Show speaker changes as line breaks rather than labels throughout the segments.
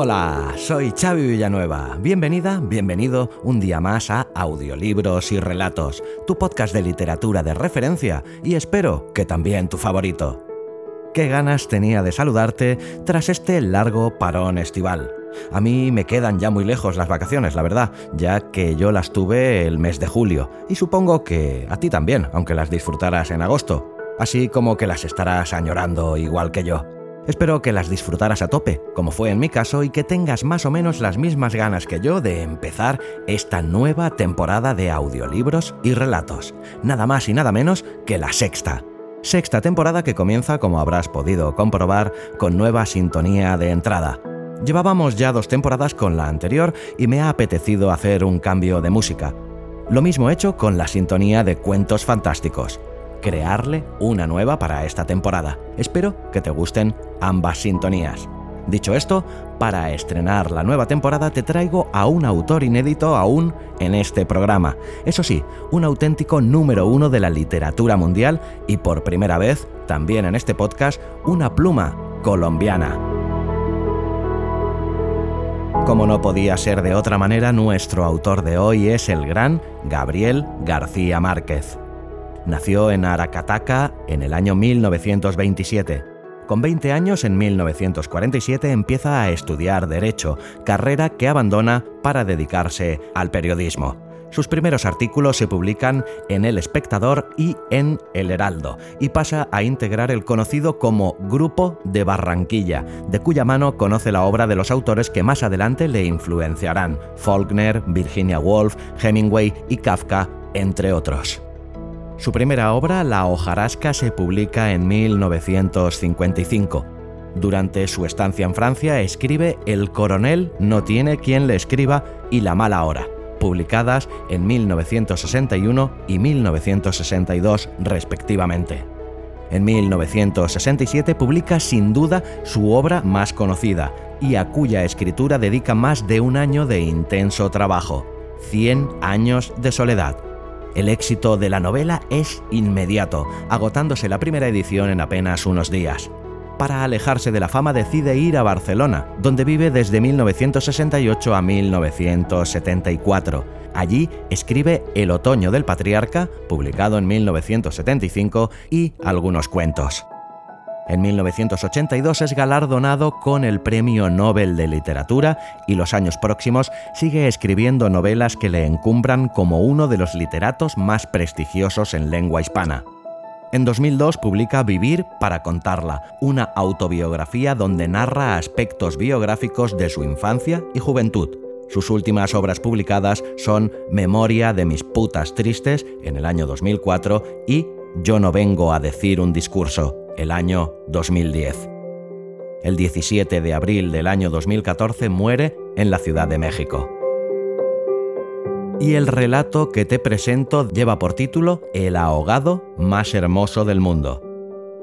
Hola, soy Xavi Villanueva. Bienvenida, bienvenido un día más a Audiolibros y Relatos, tu podcast de literatura de referencia y espero que también tu favorito. Qué ganas tenía de saludarte tras este largo parón estival. A mí me quedan ya muy lejos las vacaciones, la verdad, ya que yo las tuve el mes de julio, y supongo que a ti también, aunque las disfrutaras en agosto, así como que las estarás añorando igual que yo. Espero que las disfrutaras a tope, como fue en mi caso, y que tengas más o menos las mismas ganas que yo de empezar esta nueva temporada de audiolibros y relatos. Nada más y nada menos que la sexta. Sexta temporada que comienza, como habrás podido comprobar, con nueva sintonía de entrada. Llevábamos ya dos temporadas con la anterior y me ha apetecido hacer un cambio de música. Lo mismo hecho con la sintonía de Cuentos Fantásticos crearle una nueva para esta temporada. Espero que te gusten ambas sintonías. Dicho esto, para estrenar la nueva temporada te traigo a un autor inédito aún en este programa. Eso sí, un auténtico número uno de la literatura mundial y por primera vez, también en este podcast, una pluma colombiana. Como no podía ser de otra manera, nuestro autor de hoy es el gran Gabriel García Márquez. Nació en Aracataca en el año 1927. Con 20 años, en 1947, empieza a estudiar Derecho, carrera que abandona para dedicarse al periodismo. Sus primeros artículos se publican en El Espectador y en El Heraldo, y pasa a integrar el conocido como Grupo de Barranquilla, de cuya mano conoce la obra de los autores que más adelante le influenciarán, Faulkner, Virginia Woolf, Hemingway y Kafka, entre otros. Su primera obra, La hojarasca, se publica en 1955. Durante su estancia en Francia escribe El coronel no tiene quien le escriba y La mala hora, publicadas en 1961 y 1962 respectivamente. En 1967 publica sin duda su obra más conocida y a cuya escritura dedica más de un año de intenso trabajo, Cien años de soledad, el éxito de la novela es inmediato, agotándose la primera edición en apenas unos días. Para alejarse de la fama decide ir a Barcelona, donde vive desde 1968 a 1974. Allí escribe El otoño del patriarca, publicado en 1975, y algunos cuentos. En 1982 es galardonado con el Premio Nobel de Literatura y los años próximos sigue escribiendo novelas que le encumbran como uno de los literatos más prestigiosos en lengua hispana. En 2002 publica Vivir para contarla, una autobiografía donde narra aspectos biográficos de su infancia y juventud. Sus últimas obras publicadas son Memoria de mis putas tristes en el año 2004 y Yo no vengo a decir un discurso el año 2010. El 17 de abril del año 2014 muere en la Ciudad de México. Y el relato que te presento lleva por título El ahogado más hermoso del mundo.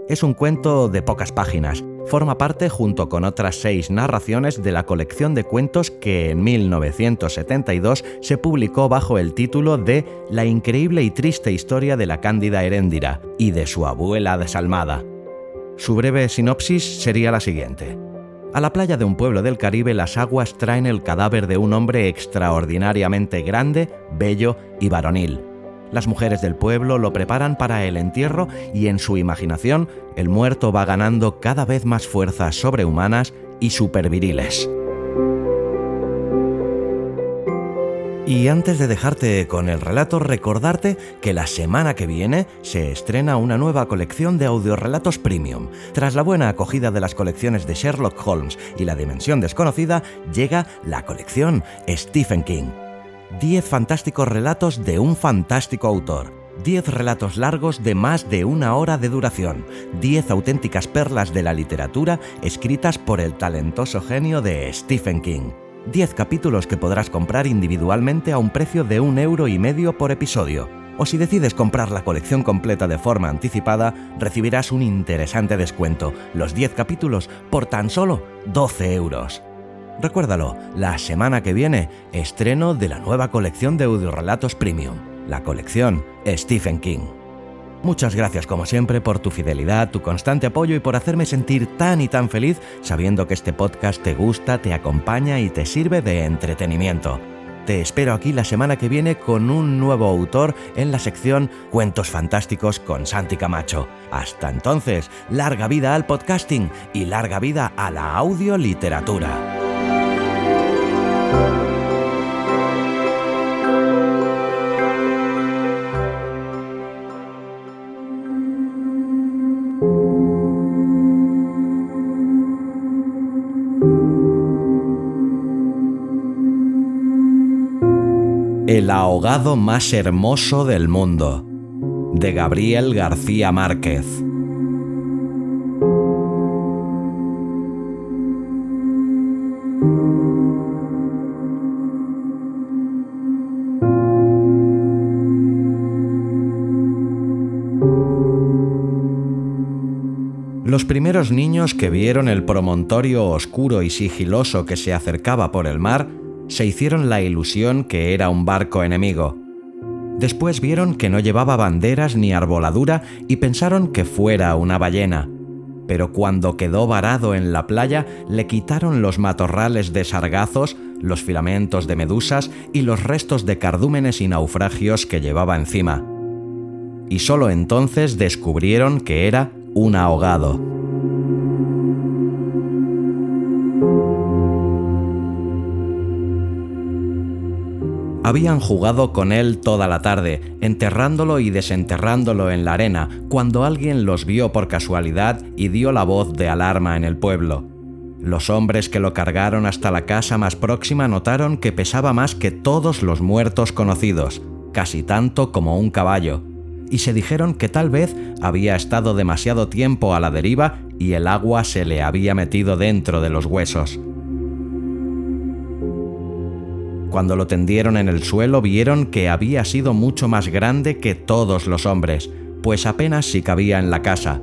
Es un cuento de pocas páginas. Forma parte junto con otras seis narraciones de la colección de cuentos que en 1972 se publicó bajo el título de La increíble y triste historia de la cándida Heréndira y de su abuela desalmada. Su breve sinopsis sería la siguiente. A la playa de un pueblo del Caribe las aguas traen el cadáver de un hombre extraordinariamente grande, bello y varonil. Las mujeres del pueblo lo preparan para el entierro y en su imaginación el muerto va ganando cada vez más fuerzas sobrehumanas y superviriles. Y antes de dejarte con el relato, recordarte que la semana que viene se estrena una nueva colección de audiorelatos premium. Tras la buena acogida de las colecciones de Sherlock Holmes y La Dimensión Desconocida, llega la colección Stephen King. 10 fantásticos relatos de un fantástico autor 10 relatos largos de más de una hora de duración, 10 auténticas perlas de la literatura escritas por el talentoso genio de Stephen King. 10 capítulos que podrás comprar individualmente a un precio de un euro y medio por episodio. O si decides comprar la colección completa de forma anticipada, recibirás un interesante descuento, los 10 capítulos por tan solo 12 euros. Recuérdalo, la semana que viene, estreno de la nueva colección de audiorelatos premium, la colección Stephen King. Muchas gracias como siempre por tu fidelidad, tu constante apoyo y por hacerme sentir tan y tan feliz sabiendo que este podcast te gusta, te acompaña y te sirve de entretenimiento. Te espero aquí la semana que viene con un nuevo autor en la sección Cuentos Fantásticos con Santi Camacho. Hasta entonces, larga vida al podcasting y larga vida a la audioliteratura. El ahogado más hermoso del mundo, de Gabriel García Márquez. Los primeros niños que vieron el promontorio oscuro y sigiloso que se acercaba por el mar se hicieron la ilusión que era un barco enemigo. Después vieron que no llevaba banderas ni arboladura y pensaron que fuera una ballena. Pero cuando quedó varado en la playa, le quitaron los matorrales de sargazos, los filamentos de medusas y los restos de cardúmenes y naufragios que llevaba encima. Y solo entonces descubrieron que era un ahogado. Habían jugado con él toda la tarde, enterrándolo y desenterrándolo en la arena, cuando alguien los vio por casualidad y dio la voz de alarma en el pueblo. Los hombres que lo cargaron hasta la casa más próxima notaron que pesaba más que todos los muertos conocidos, casi tanto como un caballo, y se dijeron que tal vez había estado demasiado tiempo a la deriva y el agua se le había metido dentro de los huesos. Cuando lo tendieron en el suelo vieron que había sido mucho más grande que todos los hombres, pues apenas si cabía en la casa,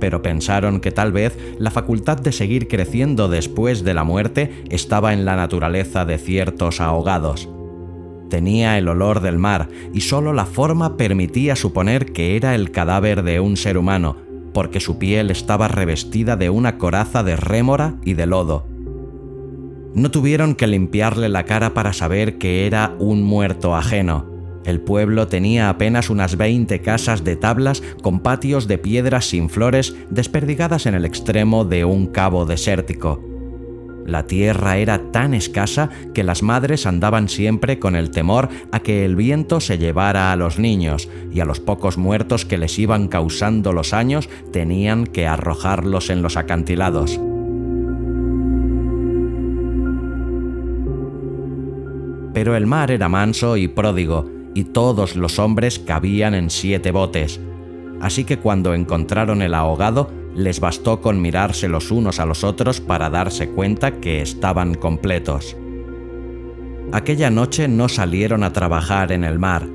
pero pensaron que tal vez la facultad de seguir creciendo después de la muerte estaba en la naturaleza de ciertos ahogados. Tenía el olor del mar y solo la forma permitía suponer que era el cadáver de un ser humano, porque su piel estaba revestida de una coraza de rémora y de lodo. No tuvieron que limpiarle la cara para saber que era un muerto ajeno. El pueblo tenía apenas unas 20 casas de tablas con patios de piedras sin flores desperdigadas en el extremo de un cabo desértico. La tierra era tan escasa que las madres andaban siempre con el temor a que el viento se llevara a los niños y a los pocos muertos que les iban causando los años tenían que arrojarlos en los acantilados. pero el mar era manso y pródigo, y todos los hombres cabían en siete botes. Así que cuando encontraron el ahogado, les bastó con mirarse los unos a los otros para darse cuenta que estaban completos. Aquella noche no salieron a trabajar en el mar.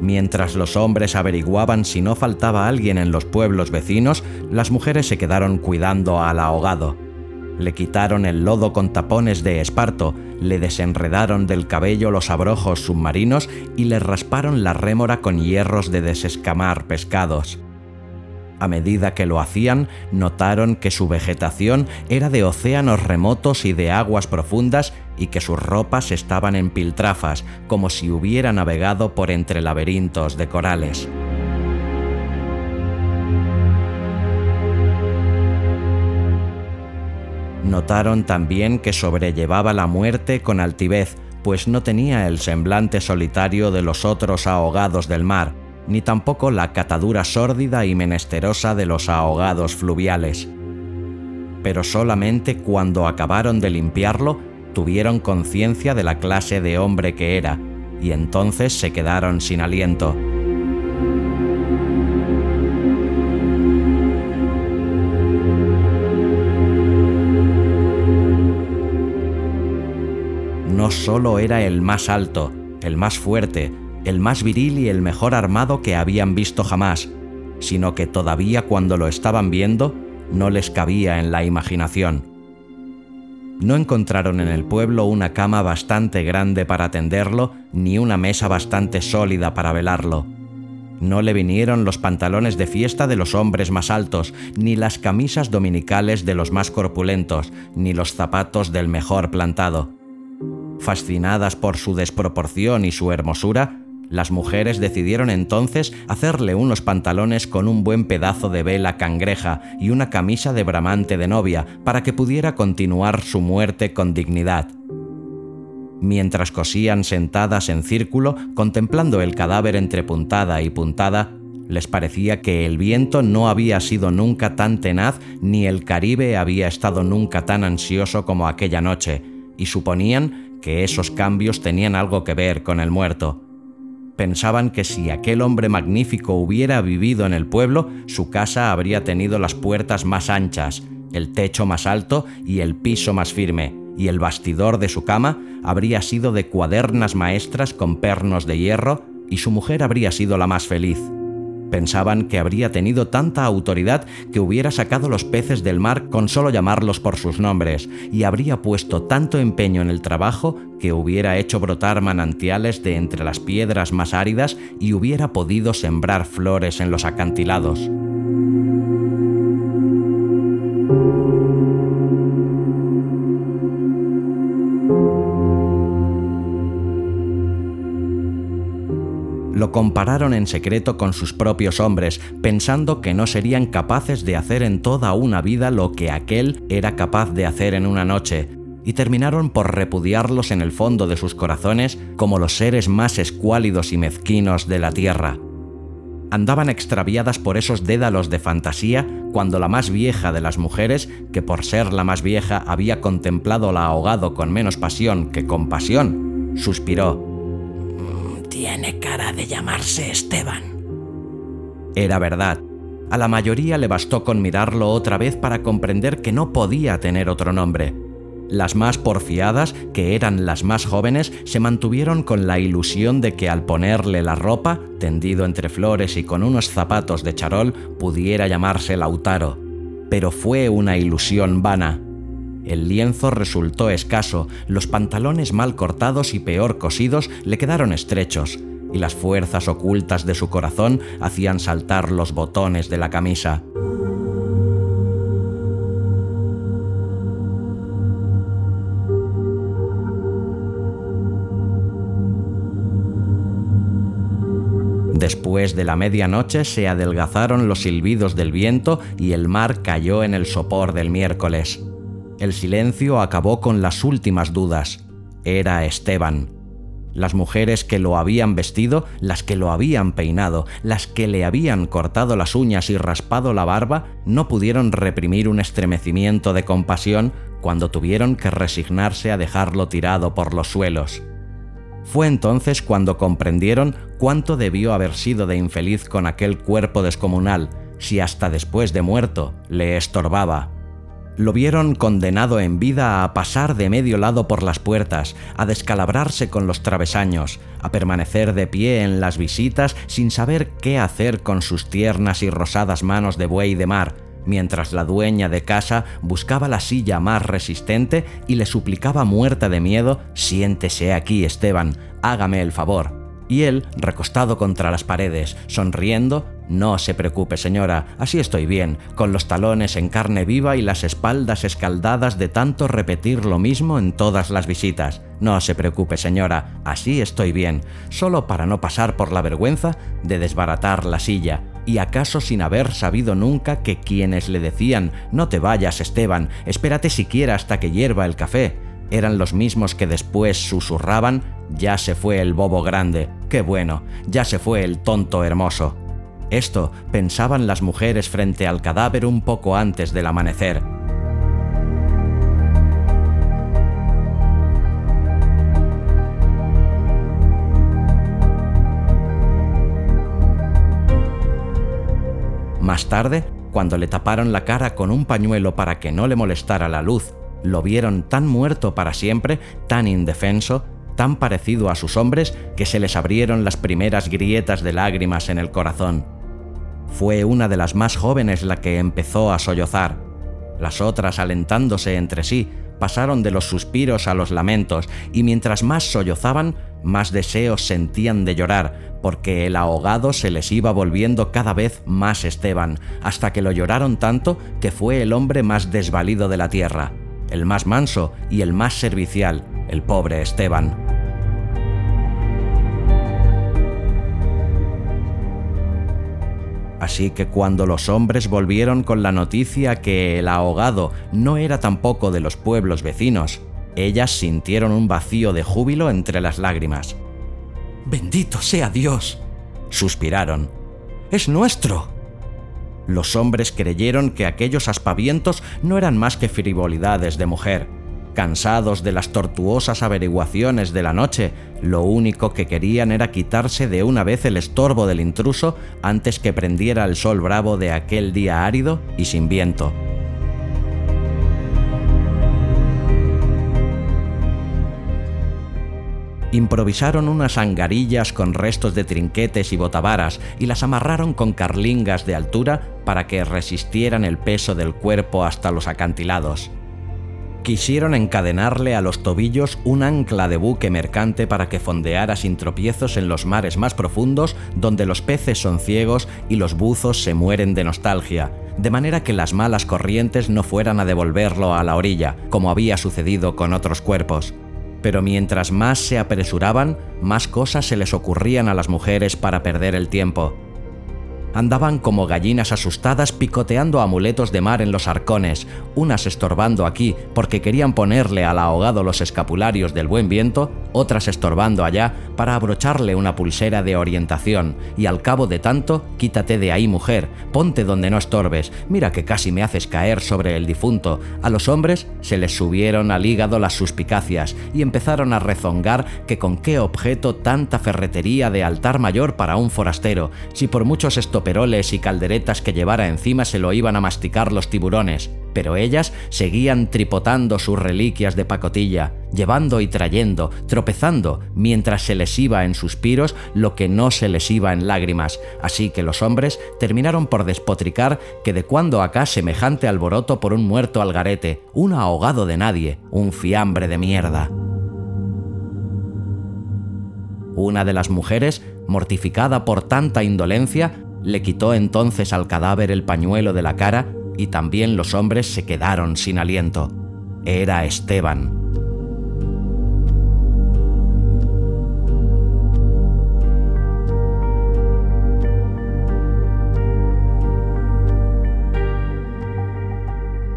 Mientras los hombres averiguaban si no faltaba alguien en los pueblos vecinos, las mujeres se quedaron cuidando al ahogado. Le quitaron el lodo con tapones de esparto, le desenredaron del cabello los abrojos submarinos y le rasparon la rémora con hierros de desescamar pescados. A medida que lo hacían, notaron que su vegetación era de océanos remotos y de aguas profundas y que sus ropas estaban en piltrafas, como si hubiera navegado por entre laberintos de corales. Notaron también que sobrellevaba la muerte con altivez, pues no tenía el semblante solitario de los otros ahogados del mar, ni tampoco la catadura sórdida y menesterosa de los ahogados fluviales. Pero solamente cuando acabaron de limpiarlo tuvieron conciencia de la clase de hombre que era, y entonces se quedaron sin aliento. No solo era el más alto, el más fuerte, el más viril y el mejor armado que habían visto jamás, sino que todavía cuando lo estaban viendo no les cabía en la imaginación. No encontraron en el pueblo una cama bastante grande para atenderlo, ni una mesa bastante sólida para velarlo. No le vinieron los pantalones de fiesta de los hombres más altos, ni las camisas dominicales de los más corpulentos, ni los zapatos del mejor plantado. Fascinadas por su desproporción y su hermosura, las mujeres decidieron entonces hacerle unos pantalones con un buen pedazo de vela cangreja y una camisa de bramante de novia para que pudiera continuar su muerte con dignidad. Mientras cosían sentadas en círculo, contemplando el cadáver entre puntada y puntada, les parecía que el viento no había sido nunca tan tenaz ni el Caribe había estado nunca tan ansioso como aquella noche, y suponían que esos cambios tenían algo que ver con el muerto. Pensaban que si aquel hombre magnífico hubiera vivido en el pueblo, su casa habría tenido las puertas más anchas, el techo más alto y el piso más firme, y el bastidor de su cama habría sido de cuadernas maestras con pernos de hierro, y su mujer habría sido la más feliz. Pensaban que habría tenido tanta autoridad que hubiera sacado los peces del mar con solo llamarlos por sus nombres, y habría puesto tanto empeño en el trabajo que hubiera hecho brotar manantiales de entre las piedras más áridas y hubiera podido sembrar flores en los acantilados. Compararon en secreto con sus propios hombres, pensando que no serían capaces de hacer en toda una vida lo que aquel era capaz de hacer en una noche, y terminaron por repudiarlos en el fondo de sus corazones como los seres más escuálidos y mezquinos de la tierra. Andaban extraviadas por esos dédalos de fantasía cuando la más vieja de las mujeres, que por ser la más vieja había contemplado la ahogado con menos pasión que compasión, suspiró
tiene cara de llamarse Esteban.
Era verdad. A la mayoría le bastó con mirarlo otra vez para comprender que no podía tener otro nombre. Las más porfiadas, que eran las más jóvenes, se mantuvieron con la ilusión de que al ponerle la ropa, tendido entre flores y con unos zapatos de charol, pudiera llamarse Lautaro. Pero fue una ilusión vana. El lienzo resultó escaso, los pantalones mal cortados y peor cosidos le quedaron estrechos, y las fuerzas ocultas de su corazón hacían saltar los botones de la camisa. Después de la medianoche se adelgazaron los silbidos del viento y el mar cayó en el sopor del miércoles. El silencio acabó con las últimas dudas. Era Esteban. Las mujeres que lo habían vestido, las que lo habían peinado, las que le habían cortado las uñas y raspado la barba, no pudieron reprimir un estremecimiento de compasión cuando tuvieron que resignarse a dejarlo tirado por los suelos. Fue entonces cuando comprendieron cuánto debió haber sido de infeliz con aquel cuerpo descomunal, si hasta después de muerto le estorbaba lo vieron condenado en vida a pasar de medio lado por las puertas, a descalabrarse con los travesaños, a permanecer de pie en las visitas sin saber qué hacer con sus tiernas y rosadas manos de buey de mar, mientras la dueña de casa buscaba la silla más resistente y le suplicaba muerta de miedo, siéntese aquí, Esteban, hágame el favor y él, recostado contra las paredes, sonriendo, no se preocupe señora, así estoy bien, con los talones en carne viva y las espaldas escaldadas de tanto repetir lo mismo en todas las visitas. No se preocupe señora, así estoy bien, solo para no pasar por la vergüenza de desbaratar la silla, y acaso sin haber sabido nunca que quienes le decían no te vayas Esteban, espérate siquiera hasta que hierva el café, eran los mismos que después susurraban ya se fue el bobo grande, qué bueno, ya se fue el tonto hermoso. Esto pensaban las mujeres frente al cadáver un poco antes del amanecer. Más tarde, cuando le taparon la cara con un pañuelo para que no le molestara la luz lo vieron tan muerto para siempre, tan indefenso, tan parecido a sus hombres, que se les abrieron las primeras grietas de lágrimas en el corazón. Fue una de las más jóvenes la que empezó a sollozar. Las otras, alentándose entre sí, pasaron de los suspiros a los lamentos, y mientras más sollozaban, más deseos sentían de llorar, porque el ahogado se les iba volviendo cada vez más Esteban, hasta que lo lloraron tanto que fue el hombre más desvalido de la tierra, el más manso y el más servicial, el pobre Esteban. Así que cuando los hombres volvieron con la noticia que el ahogado no era tampoco de los pueblos vecinos, ellas sintieron un vacío de júbilo entre las lágrimas. Bendito sea Dios, suspiraron. Es nuestro. Los hombres creyeron que aquellos aspavientos no eran más que frivolidades de mujer, Cansados de las tortuosas averiguaciones de la noche, lo único que querían era quitarse de una vez el estorbo del intruso antes que prendiera el sol bravo de aquel día árido y sin viento. improvisaron unas angarillas con restos de trinquetes y botavaras y las amarraron con carlingas de altura para que resistieran el peso del cuerpo hasta los acantilados quisieron encadenarle a los tobillos un ancla de buque mercante para que fondeara sin tropiezos en los mares más profundos donde los peces son ciegos y los buzos se mueren de nostalgia, de manera que las malas corrientes no fueran a devolverlo a la orilla, como había sucedido con otros cuerpos. Pero mientras más se apresuraban, más cosas se les ocurrían a las mujeres para perder el tiempo andaban como gallinas asustadas picoteando amuletos de mar en los arcones, unas estorbando aquí porque querían ponerle al ahogado los escapularios del buen viento, otras estorbando allá para abrocharle una pulsera de orientación, y al cabo de tanto, quítate de ahí mujer, ponte donde no estorbes, mira que casi me haces caer sobre el difunto. A los hombres se les subieron al hígado las suspicacias y empezaron a rezongar que con qué objeto tanta ferretería de altar mayor para un forastero, si por muchos estoperoles y calderetas que llevara encima se lo iban a masticar los tiburones pero ellas seguían tripotando sus reliquias de pacotilla, llevando y trayendo, tropezando, mientras se les iba en suspiros lo que no se les iba en lágrimas, así que los hombres terminaron por despotricar que de cuando acá semejante alboroto por un muerto algarete, un ahogado de nadie, un fiambre de mierda. Una de las mujeres, mortificada por tanta indolencia, le quitó entonces al cadáver el pañuelo de la cara y también los hombres se quedaron sin aliento. Era Esteban.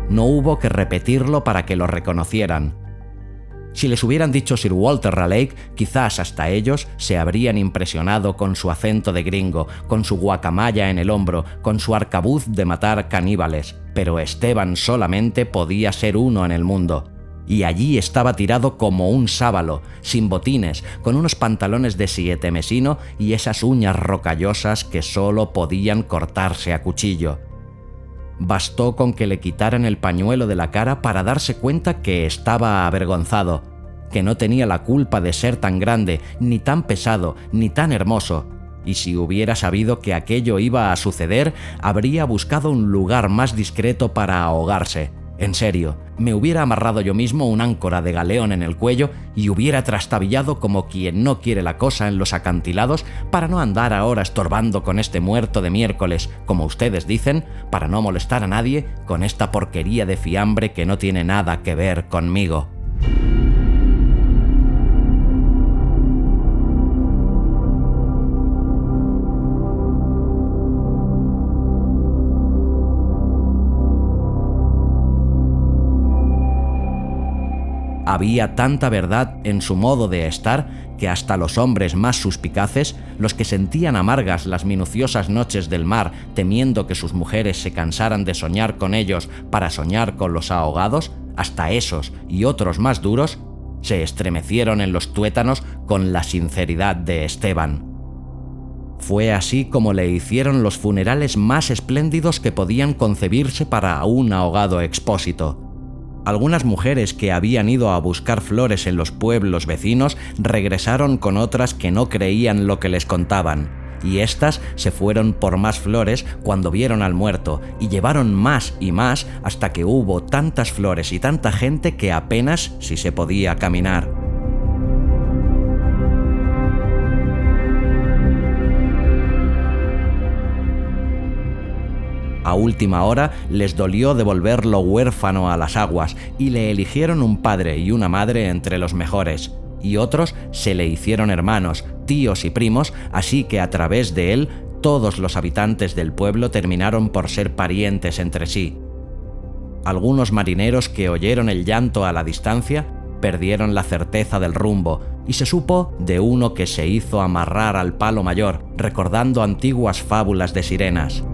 No hubo que repetirlo para que lo reconocieran. Si les hubieran dicho Sir Walter Raleigh, quizás hasta ellos se habrían impresionado con su acento de gringo, con su guacamaya en el hombro, con su arcabuz de matar caníbales, pero Esteban solamente podía ser uno en el mundo. Y allí estaba tirado como un sábalo, sin botines, con unos pantalones de siete mesino y esas uñas rocallosas que solo podían cortarse a cuchillo. Bastó con que le quitaran el pañuelo de la cara para darse cuenta que estaba avergonzado, que no tenía la culpa de ser tan grande, ni tan pesado, ni tan hermoso, y si hubiera sabido que aquello iba a suceder, habría buscado un lugar más discreto para ahogarse. En serio, me hubiera amarrado yo mismo un áncora de galeón en el cuello y hubiera trastabillado como quien no quiere la cosa en los acantilados para no andar ahora estorbando con este muerto de miércoles, como ustedes dicen, para no molestar a nadie con esta porquería de fiambre que no tiene nada que ver conmigo. Había tanta verdad en su modo de estar que hasta los hombres más suspicaces, los que sentían amargas las minuciosas noches del mar temiendo que sus mujeres se cansaran de soñar con ellos para soñar con los ahogados, hasta esos y otros más duros, se estremecieron en los tuétanos con la sinceridad de Esteban. Fue así como le hicieron los funerales más espléndidos que podían concebirse para un ahogado expósito Algunas mujeres que habían ido a buscar flores en los pueblos vecinos regresaron con otras que no creían lo que les contaban, y éstas se fueron por más flores cuando vieron al muerto, y llevaron más y más hasta que hubo tantas flores y tanta gente que apenas si se podía caminar. A última hora les dolió devolverlo huérfano a las aguas y le eligieron un padre y una madre entre los mejores, y otros se le hicieron hermanos, tíos y primos, así que a través de él todos los habitantes del pueblo terminaron por ser parientes entre sí. Algunos marineros que oyeron el llanto a la distancia perdieron la certeza del rumbo y se supo de uno que se hizo amarrar al palo mayor, recordando antiguas fábulas de sirenas.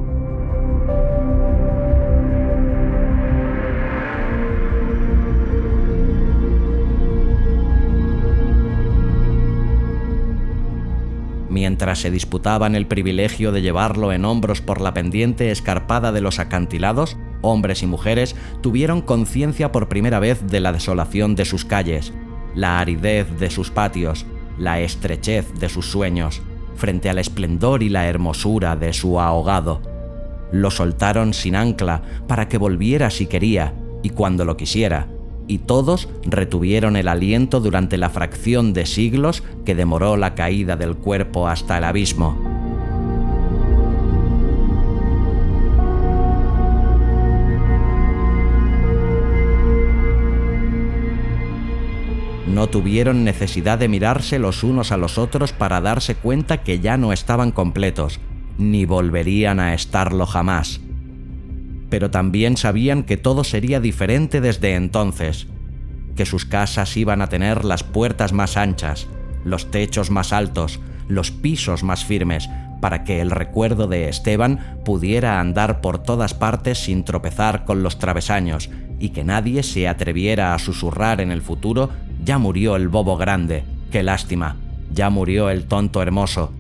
Mientras se disputaban el privilegio de llevarlo en hombros por la pendiente escarpada de los acantilados, hombres y mujeres tuvieron conciencia por primera vez de la desolación de sus calles, la aridez de sus patios, la estrechez de sus sueños, frente al esplendor y la hermosura de su ahogado. Lo soltaron sin ancla para que volviera si quería y cuando lo quisiera, y todos retuvieron el aliento durante la fracción de siglos que demoró la caída del cuerpo hasta el abismo. No tuvieron necesidad de mirarse los unos a los otros para darse cuenta que ya no estaban completos, ni volverían a estarlo jamás pero también sabían que todo sería diferente desde entonces, que sus casas iban a tener las puertas más anchas, los techos más altos, los pisos más firmes, para que el recuerdo de Esteban pudiera andar por todas partes sin tropezar con los travesaños, y que nadie se atreviera a susurrar en el futuro, ya murió el bobo grande, qué lástima, ya murió el tonto hermoso,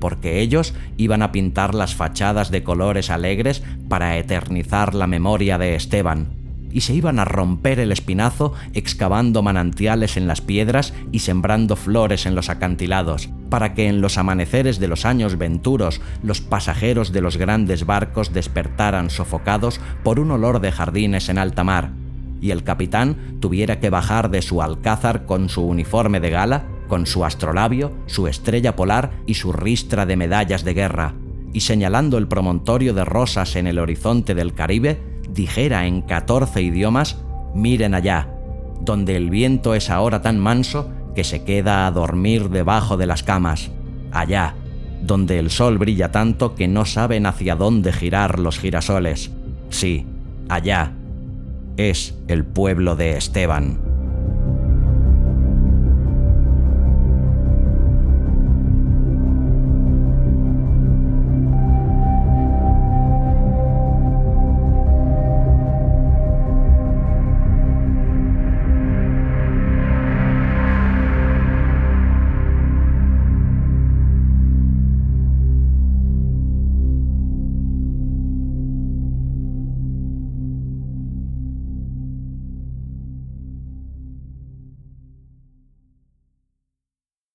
porque ellos iban a pintar las fachadas de colores alegres para eternizar la memoria de Esteban, y se iban a romper el espinazo excavando manantiales en las piedras y sembrando flores en los acantilados, para que en los amaneceres de los años venturos los pasajeros de los grandes barcos despertaran sofocados por un olor de jardines en alta mar, y el capitán tuviera que bajar de su alcázar con su uniforme de gala con su astrolabio, su estrella polar y su ristra de medallas de guerra, y señalando el promontorio de rosas en el horizonte del Caribe, dijera en catorce idiomas, miren allá, donde el viento es ahora tan manso que se queda a dormir debajo de las camas, allá, donde el sol brilla tanto que no saben hacia dónde girar los girasoles. Sí, allá. Es el pueblo de Esteban.